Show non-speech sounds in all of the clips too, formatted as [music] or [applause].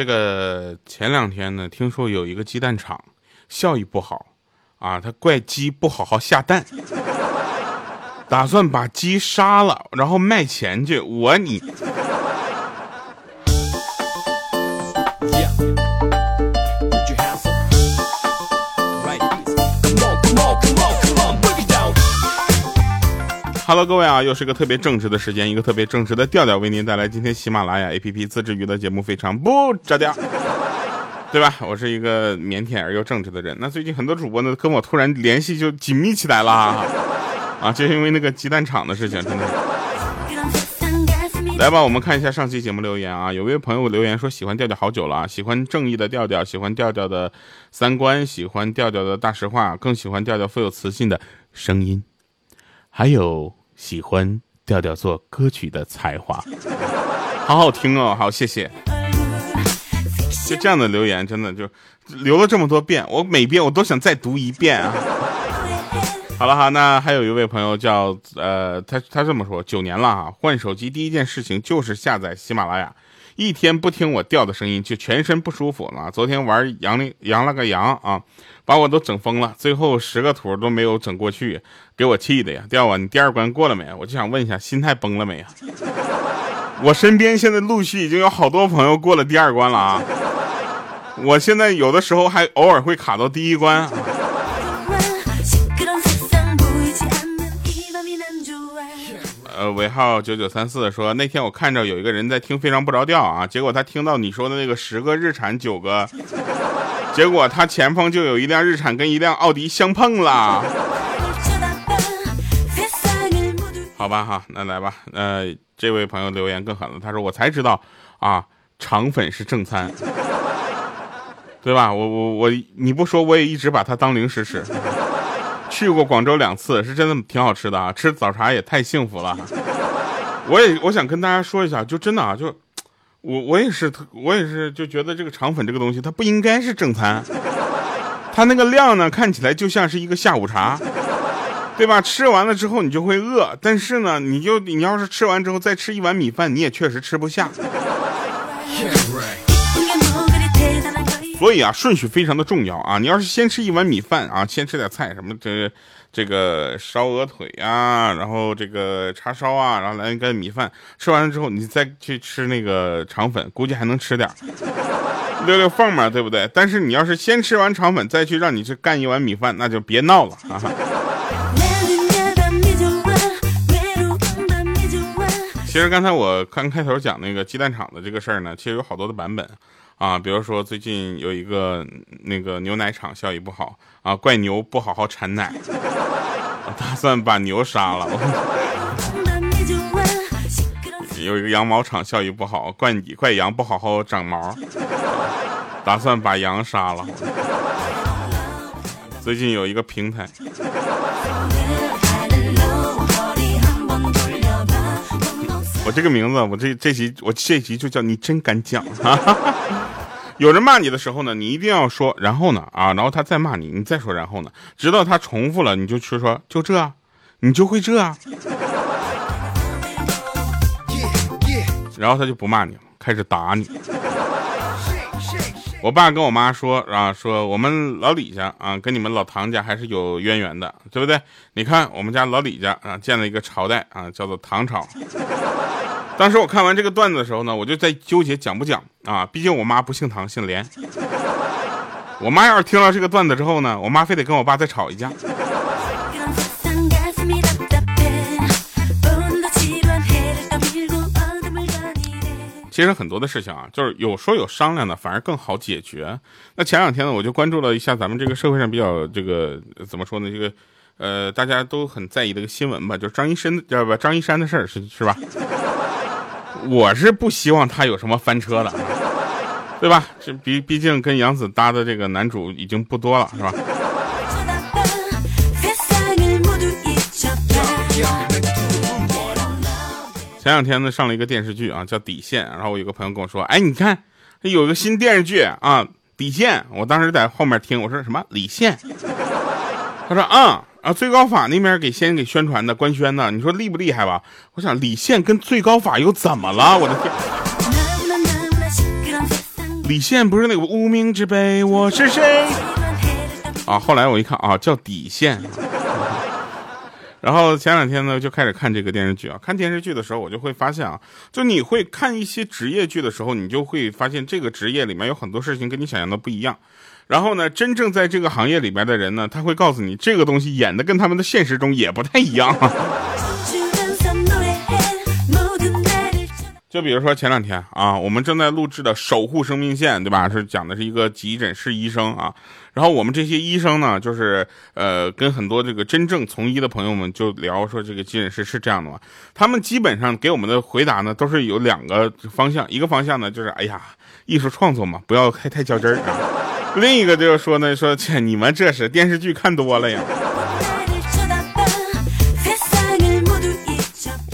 这个前两天呢，听说有一个鸡蛋厂效益不好，啊，他怪鸡不好好下蛋，[laughs] 打算把鸡杀了，然后卖钱去。我你。Hello，各位啊，又是个特别正直的时间，一个特别正直的调调，为您带来今天喜马拉雅 APP 自制娱乐节目，非常不着调，对吧？我是一个腼腆而又正直的人。那最近很多主播呢跟我突然联系就紧密起来了啊，就因为那个鸡蛋厂的事情，真的。来吧，我们看一下上期节目留言啊，有位朋友留言说喜欢调调好久了，喜欢正义的调调，喜欢调调的三观，喜欢调调的大实话，更喜欢调调富有磁性的声音，还有。喜欢调调做歌曲的才华，[laughs] 好好听哦，好谢谢。就这样的留言，真的就留了这么多遍，我每遍我都想再读一遍啊。好了哈，那还有一位朋友叫呃，他他这么说，九年了啊，换手机第一件事情就是下载喜马拉雅，一天不听我调的声音就全身不舒服了。昨天玩羊了羊了个羊啊。把我都整疯了，最后十个图都没有整过去，给我气的呀！调啊，你第二关过了没？我就想问一下，心态崩了没呀？[laughs] 我身边现在陆续已经有好多朋友过了第二关了啊！我现在有的时候还偶尔会卡到第一关。呃，尾号九九三四说，那天我看着有一个人在听非常不着调啊，结果他听到你说的那个十个日产九个。结果他前方就有一辆日产跟一辆奥迪相碰了，好吧哈，那来吧，呃，这位朋友留言更狠了，他说我才知道啊，肠粉是正餐，[laughs] 对吧？我我我，你不说我也一直把它当零食吃，去过广州两次，是真的挺好吃的啊，吃早茶也太幸福了。我也我想跟大家说一下，就真的啊，就。我我也是，我也是，就觉得这个肠粉这个东西，它不应该是正餐，它那个量呢，看起来就像是一个下午茶，对吧？吃完了之后你就会饿，但是呢，你就你要是吃完之后再吃一碗米饭，你也确实吃不下。所以啊，顺序非常的重要啊！你要是先吃一碗米饭啊，先吃点菜，什么这这个烧鹅腿啊，然后这个叉烧啊，然后来一个米饭，吃完了之后你再去吃那个肠粉，估计还能吃点溜溜缝嘛，对不对？但是你要是先吃完肠粉，再去让你去干一碗米饭，那就别闹了啊！其实刚才我刚开头讲那个鸡蛋厂的这个事儿呢，其实有好多的版本。啊，比如说最近有一个那个牛奶厂效益不好啊，怪牛不好好产奶，打算把牛杀了。有一个羊毛厂效益不好，怪你怪羊不好好长毛，打算把羊杀了。最近有一个平台。我这个名字，我这这集我这集就叫你真敢讲啊！有人骂你的时候呢，你一定要说然后呢啊，然后他再骂你，你再说然后呢，直到他重复了，你就去说就这，你就会这啊，然后他就不骂你了，开始打你。我爸跟我妈说啊，说我们老李家啊，跟你们老唐家还是有渊源的，对不对？你看我们家老李家啊，建了一个朝代啊，叫做唐朝。当时我看完这个段子的时候呢，我就在纠结讲不讲啊，毕竟我妈不姓唐，姓连。我妈要是听到这个段子之后呢，我妈非得跟我爸再吵一架。其实很多的事情啊，就是有说有商量的，反而更好解决。那前两天呢，我就关注了一下咱们这个社会上比较这个怎么说呢？这个呃，大家都很在意的一个新闻吧，就是张一山，知道吧？张一山的事儿是是吧？我是不希望他有什么翻车的，对吧？这毕毕竟跟杨紫搭的这个男主已经不多了，是吧？前两天呢，上了一个电视剧啊，叫《底线》。然后我有个朋友跟我说：“哎，你看，这有个新电视剧啊，《底线》。”我当时在后面听，我说：“什么李现？”他说：“啊啊，最高法那边给先给宣传的官宣的，你说厉不厉害吧？”我想李现跟最高法又怎么了？我的天！李现不是那个无名之辈，我是谁？啊，后来我一看啊，叫底线。然后前两天呢，就开始看这个电视剧啊。看电视剧的时候，我就会发现啊，就你会看一些职业剧的时候，你就会发现这个职业里面有很多事情跟你想象的不一样。然后呢，真正在这个行业里边的人呢，他会告诉你，这个东西演的跟他们的现实中也不太一样。[laughs] 就比如说前两天啊，我们正在录制的《守护生命线》，对吧？是讲的是一个急诊室医生啊。然后我们这些医生呢，就是呃，跟很多这个真正从医的朋友们就聊说，这个急诊室是这样的嘛？他们基本上给我们的回答呢，都是有两个方向，一个方向呢就是哎呀，艺术创作嘛，不要太太较真儿啊。[laughs] 另一个就是说呢，说切，你们这是电视剧看多了呀。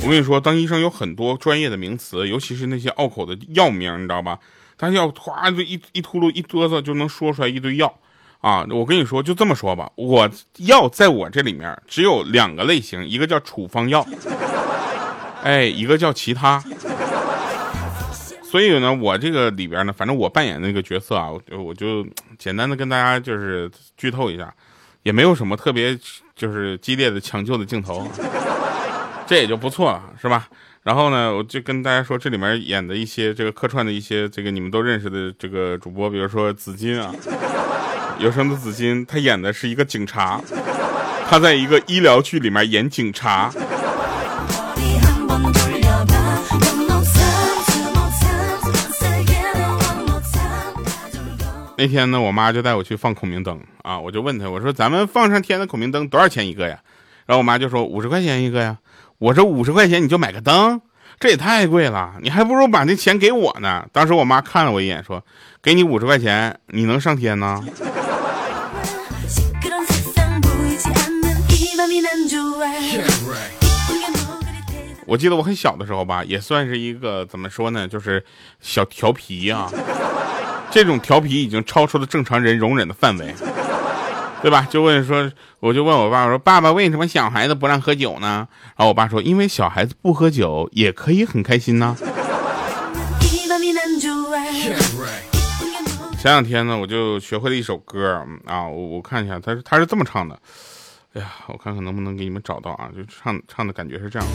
我跟你说，当医生有很多专业的名词，尤其是那些拗口的药名，你知道吧？他要哗就一一秃噜一哆嗦就能说出来一堆药啊！我跟你说，就这么说吧，我药在我这里面只有两个类型，一个叫处方药，哎，一个叫其他。所以呢，我这个里边呢，反正我扮演那个角色啊，我就我就简单的跟大家就是剧透一下，也没有什么特别就是激烈的抢救的镜头。[laughs] 这也就不错了，是吧？然后呢，我就跟大家说，这里面演的一些这个客串的一些这个你们都认识的这个主播，比如说紫金啊，[laughs] 有声的紫金，他演的是一个警察，他在一个医疗剧里面演警察。那天呢，我妈就带我去放孔明灯啊，我就问她，我说咱们放上天的孔明灯多少钱一个呀？然后我妈就说五十块钱一个呀。我说五十块钱你就买个灯，这也太贵了，你还不如把那钱给我呢。当时我妈看了我一眼，说：“给你五十块钱，你能上天呢？”我记得我很小的时候吧，也算是一个怎么说呢，就是小调皮啊。这种调皮已经超出了正常人容忍的范围。对吧？就问说，我就问我爸，我说爸爸为什么小孩子不让喝酒呢？然后我爸说，因为小孩子不喝酒也可以很开心呢。前两天呢，我就学会了一首歌啊，我我看一下，他是他是这么唱的。哎呀，我看看能不能给你们找到啊？就唱唱的感觉是这样的。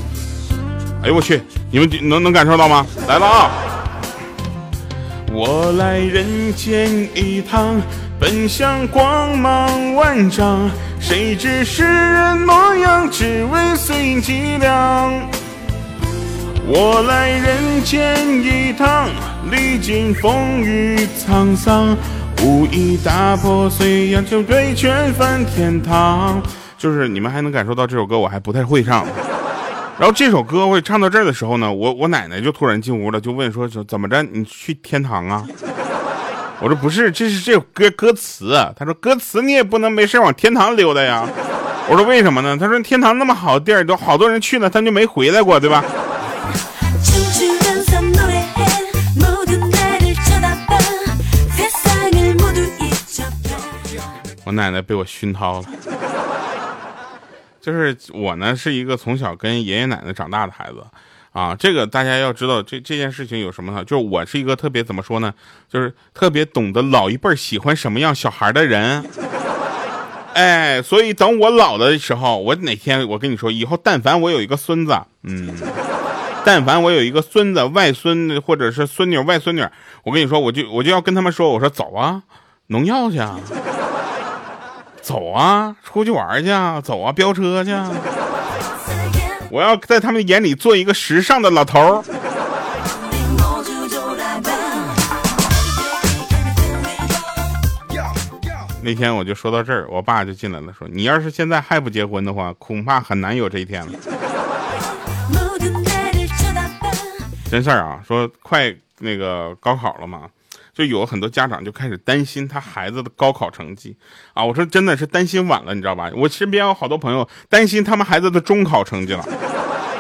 哎呦我去，你们能能感受到吗？来了啊！我来人间一趟。奔向光芒万丈，谁知世人模样，只为碎银几两。我来人间一趟，历经风雨沧桑，无意打破碎，要求对全翻天堂。就是你们还能感受到这首歌，我还不太会唱。然后这首歌我唱到这儿的时候呢，我我奶奶就突然进屋了，就问说说怎么着，你去天堂啊？我说不是，这是这歌歌词。他说歌词你也不能没事往天堂溜达呀。我说为什么呢？他说天堂那么好的地儿，都好多人去了，他就没回来过，对吧？我奶奶被我熏陶了。就是我呢，是一个从小跟爷爷奶奶长大的孩子。啊，这个大家要知道，这这件事情有什么呢？就是我是一个特别怎么说呢？就是特别懂得老一辈喜欢什么样小孩的人。[laughs] 哎，所以等我老的时候，我哪天我跟你说，以后但凡我有一个孙子，嗯，但凡我有一个孙子、外孙或者是孙女、外孙女，我跟你说，我就我就要跟他们说，我说走啊，农药去啊，走啊，出去玩去啊，走啊，飙车去。啊 [laughs] 我要在他们眼里做一个时尚的老头儿。[laughs] 那天我就说到这儿，我爸就进来了，说：“你要是现在还不结婚的话，恐怕很难有这一天了。[laughs] ”真事儿啊，说快那个高考了嘛。就有很多家长就开始担心他孩子的高考成绩啊！我说真的是担心晚了，你知道吧？我身边有好多朋友担心他们孩子的中考成绩了，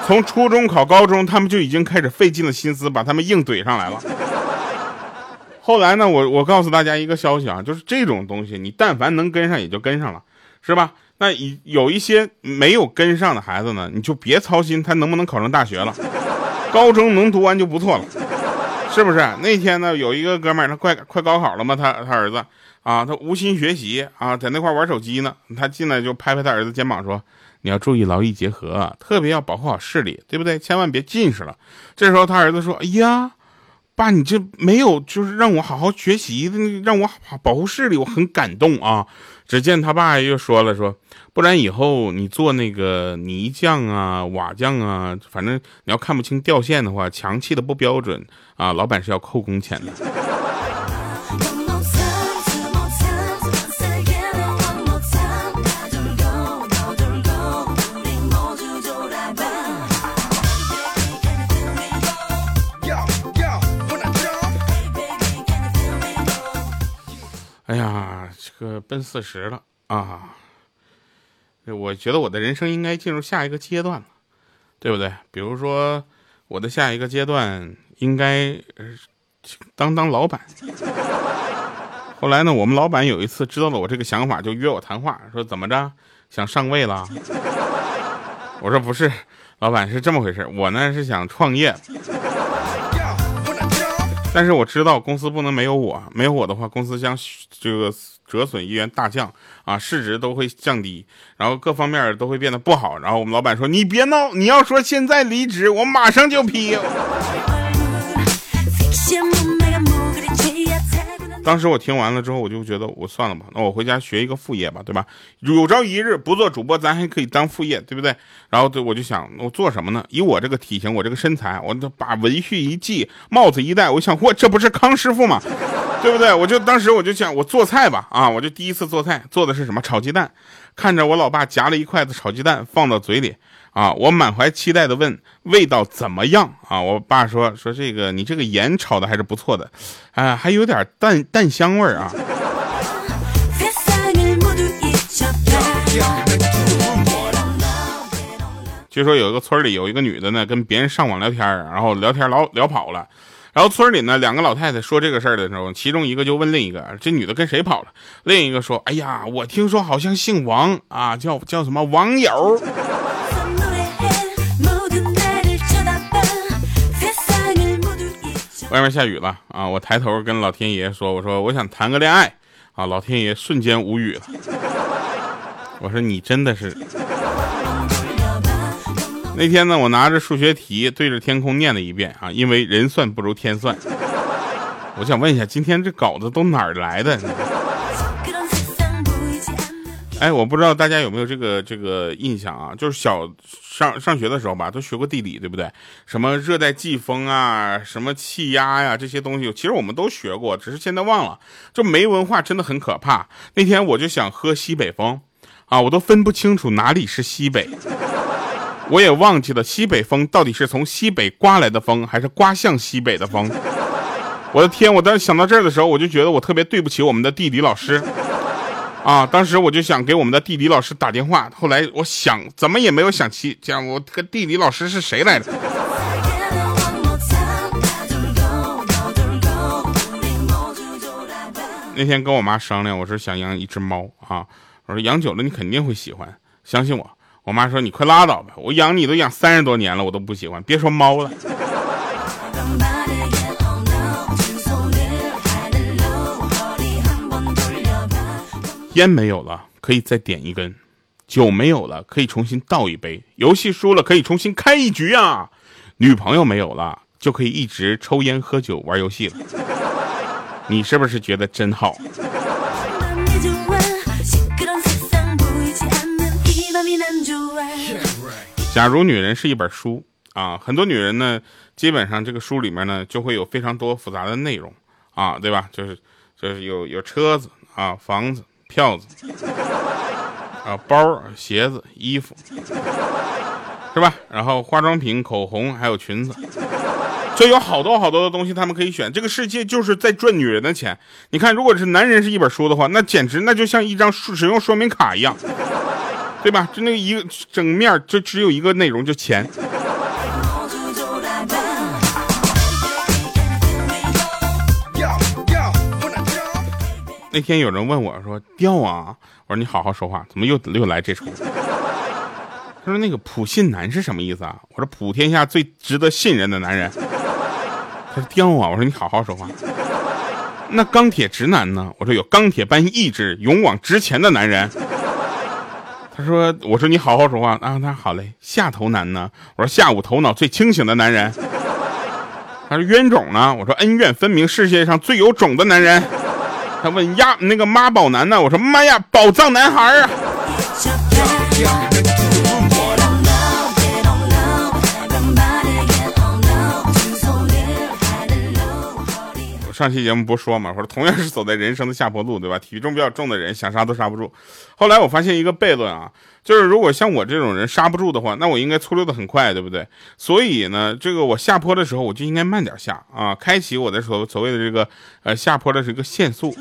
从初中考高中，他们就已经开始费尽了心思把他们硬怼上来了。后来呢，我我告诉大家一个消息啊，就是这种东西，你但凡能跟上也就跟上了，是吧？那有一些没有跟上的孩子呢，你就别操心他能不能考上大学了，高中能读完就不错了。是不是？那天呢，有一个哥们儿，他快快高考了嘛，他他儿子啊，他无心学习啊，在那块玩手机呢。他进来就拍拍他儿子肩膀说：“你要注意劳逸结合，特别要保护好视力，对不对？千万别近视了。”这时候他儿子说：“哎呀，爸，你这没有就是让我好好学习，让我保护视力，我很感动啊。”只见他爸又说了说。不然以后你做那个泥匠啊、瓦匠啊，反正你要看不清掉线的话，墙砌的不标准啊，老板是要扣工钱的。哎呀，这个奔四十了啊！我觉得我的人生应该进入下一个阶段了，对不对？比如说，我的下一个阶段应该当当老板。后来呢，我们老板有一次知道了我这个想法，就约我谈话，说怎么着想上位了？[laughs] 我说不是，老板是这么回事，我呢是想创业。但是我知道公司不能没有我，没有我的话，公司将这个折损一员大将啊，市值都会降低，然后各方面都会变得不好。然后我们老板说：“你别闹，你要说现在离职，我马上就批。” [laughs] 当时我听完了之后，我就觉得我算了吧，那我回家学一个副业吧，对吧？有朝一日不做主播，咱还可以当副业，对不对？然后对我就想，我做什么呢？以我这个体型，我这个身材，我把围裙一系，帽子一戴，我想，嚯，这不是康师傅吗？[laughs] 对不对？我就当时我就想，我做菜吧，啊，我就第一次做菜，做的是什么？炒鸡蛋。看着我老爸夹了一筷子炒鸡蛋放到嘴里。啊！我满怀期待的问：“味道怎么样？”啊！我爸说：“说这个你这个盐炒的还是不错的，啊，还有点蛋蛋香味儿啊。”据说有一个村里有一个女的呢，跟别人上网聊天，然后聊天聊聊跑了，然后村里呢两个老太太说这个事儿的时候，其中一个就问另一个：“这女的跟谁跑了？”另一个说：“哎呀，我听说好像姓王啊，叫叫什么网友。”外面下雨了啊！我抬头跟老天爷说：“我说我想谈个恋爱啊！”老天爷瞬间无语了。我说你真的是。那天呢，我拿着数学题对着天空念了一遍啊，因为人算不如天算。我想问一下，今天这稿子都哪儿来的？哎，我不知道大家有没有这个这个印象啊？就是小上上学的时候吧，都学过地理，对不对？什么热带季风啊，什么气压呀，这些东西，其实我们都学过，只是现在忘了。就没文化真的很可怕。那天我就想喝西北风，啊，我都分不清楚哪里是西北，我也忘记了西北风到底是从西北刮来的风，还是刮向西北的风。我的天！我当时想到这儿的时候，我就觉得我特别对不起我们的地理老师。啊！当时我就想给我们的地理老师打电话，后来我想怎么也没有想起讲我这个地理老师是谁来着。那天跟我妈商量，我说想养一只猫啊，我说养久了你肯定会喜欢，相信我。我妈说你快拉倒吧，我养你都养三十多年了，我都不喜欢，别说猫了。烟没有了，可以再点一根；酒没有了，可以重新倒一杯；游戏输了，可以重新开一局啊！女朋友没有了，就可以一直抽烟喝酒玩游戏了。你是不是觉得真好？假如女人是一本书啊，很多女人呢，基本上这个书里面呢，就会有非常多复杂的内容啊，对吧？就是就是有有车子啊，房子。票子啊，包、鞋子、衣服，是吧？然后化妆品、口红，还有裙子，就有好多好多的东西，他们可以选。这个世界就是在赚女人的钱。你看，如果是男人是一本书的话，那简直那就像一张使用说明卡一样，对吧？就那个一个整面就只有一个内容，就钱。那天有人问我说：“掉啊！”我说：“你好好说话，怎么又又来这出？” [laughs] 他说：“那个普信男是什么意思啊？”我说：“普天下最值得信任的男人。”他说刁啊，我说你好好说话。那钢铁直男呢？我说有钢铁般意志、勇往直前的男人。他说，我说你好好说话啊。他说好嘞。下头男呢？我说下午头脑最清醒的男人。他说冤种呢？我说恩怨分明、世界上最有种的男人。他问呀，那个妈宝男呢？我说妈呀，宝藏男孩啊！上期节目不说嘛，说同样是走在人生的下坡路，对吧？体重比较重的人想刹都刹不住。后来我发现一个悖论啊，就是如果像我这种人刹不住的话，那我应该粗溜的很快，对不对？所以呢，这个我下坡的时候我就应该慢点下啊，开启我的所所谓的这个呃下坡的这个限速。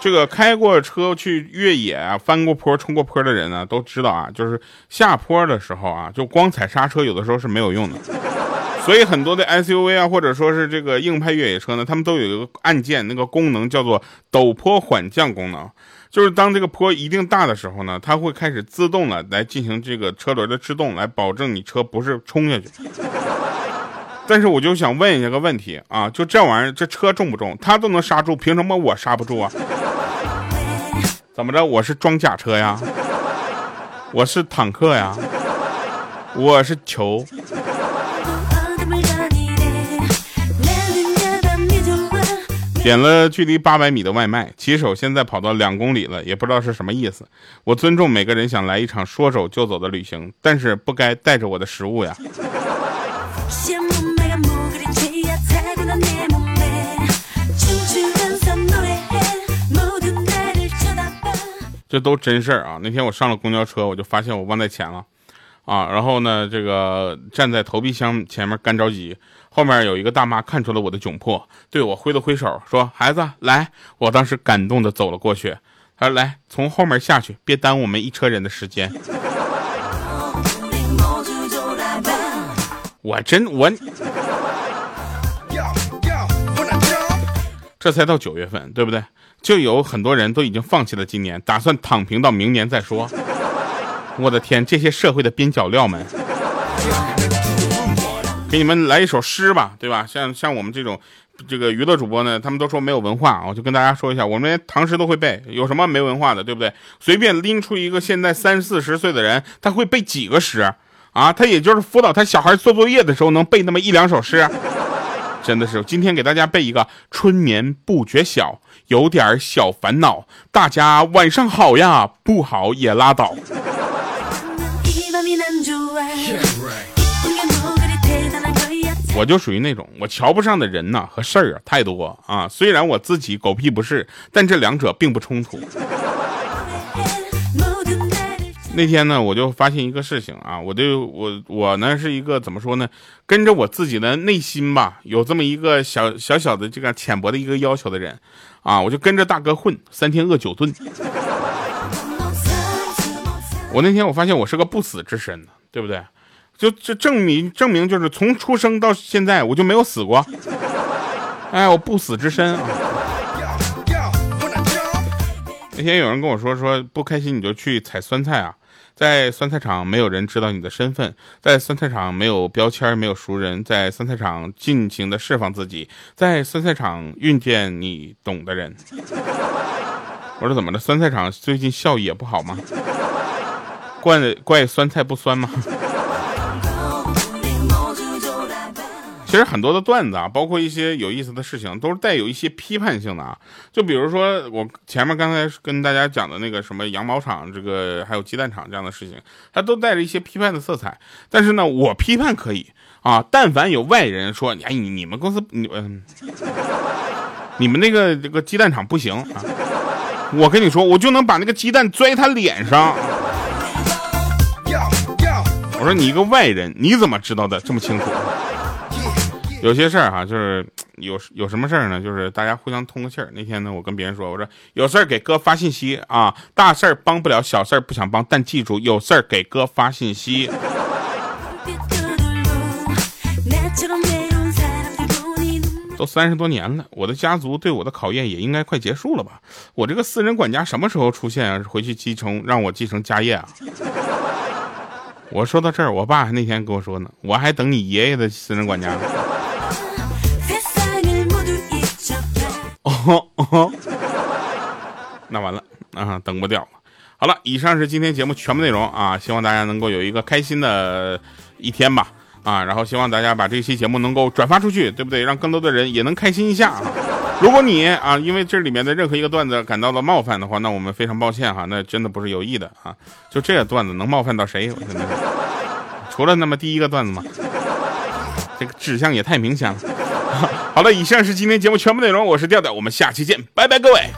这个开过车去越野啊、翻过坡、冲过坡的人呢，都知道啊，就是下坡的时候啊，就光踩刹车有的时候是没有用的。所以很多的 SUV 啊，或者说是这个硬派越野车呢，他们都有一个按键，那个功能叫做陡坡缓降功能，就是当这个坡一定大的时候呢，它会开始自动的来进行这个车轮的制动，来保证你车不是冲下去。但是我就想问一下个问题啊，就这玩意儿，这车重不重？它都能刹住，凭什么我刹不住啊？怎么着？我是装甲车呀？我是坦克呀？我是球？点了距离八百米的外卖，骑手现在跑到两公里了，也不知道是什么意思。我尊重每个人想来一场说走就走的旅行，但是不该带着我的食物呀。这都真事儿啊！那天我上了公交车，我就发现我忘带钱了。啊，然后呢，这个站在投币箱前面干着急，后面有一个大妈看出了我的窘迫，对我挥了挥手，说：“孩子，来。”我当时感动的走了过去，他说：“来，从后面下去，别耽误我们一车人的时间。”我真我，这才到九月份，对不对？就有很多人都已经放弃了今年，打算躺平到明年再说。我的天，这些社会的边角料们，给你们来一首诗吧，对吧？像像我们这种这个娱乐主播呢，他们都说没有文化，我就跟大家说一下，我们连唐诗都会背，有什么没文化的，对不对？随便拎出一个现在三四十岁的人，他会背几个诗啊？他也就是辅导他小孩做作业的时候能背那么一两首诗，真的是。今天给大家背一个：春眠不觉晓，有点小烦恼。大家晚上好呀，不好也拉倒。我就属于那种我瞧不上的人呐和事儿啊太多啊，虽然我自己狗屁不是，但这两者并不冲突。那天呢，我就发现一个事情啊，我就我我呢是一个怎么说呢，跟着我自己的内心吧，有这么一个小小小的这个浅薄的一个要求的人啊，我就跟着大哥混，三天饿九顿。我那天我发现我是个不死之身呢，对不对？就这证明证明就是从出生到现在我就没有死过。哎，我不死之身啊！那天有人跟我说说不开心你就去采酸菜啊，在酸菜场没有人知道你的身份，在酸菜场没有标签没有熟人，在酸菜场尽情的释放自己，在酸菜场遇见你懂的人。我说怎么了？酸菜场最近效益也不好吗？怪怪酸菜不酸吗？其实很多的段子啊，包括一些有意思的事情，都是带有一些批判性的啊。就比如说我前面刚才跟大家讲的那个什么羊毛厂，这个还有鸡蛋厂这样的事情，它都带着一些批判的色彩。但是呢，我批判可以啊，但凡有外人说，哎，你你们公司，你嗯，你们那个这个鸡蛋厂不行啊，我跟你说，我就能把那个鸡蛋拽他脸上。我说你一个外人，你怎么知道的这么清楚？有些事儿哈，就是有有什么事儿呢？就是大家互相通个气儿。那天呢，我跟别人说，我说有事儿给哥发信息啊，大事儿帮不了，小事儿不想帮，但记住有事儿给哥发信息。都三十多年了，我的家族对我的考验也应该快结束了吧？我这个私人管家什么时候出现啊？回去继承让我继承家业啊？[laughs] 我说到这儿，我爸那天跟我说呢，我还等你爷爷的私人管家呢。[laughs] 那完了啊，等不掉了。好了，以上是今天节目全部内容啊，希望大家能够有一个开心的一天吧啊，然后希望大家把这期节目能够转发出去，对不对？让更多的人也能开心一下。如果你啊，因为这里面的任何一个段子感到了冒犯的话，那我们非常抱歉哈，那真的不是有意的啊。就这个段子能冒犯到谁？我真的，除了那么第一个段子吗？这个指向也太明显了。好了，以上是今天节目全部内容，我是调调，我们下期见，拜拜，各位。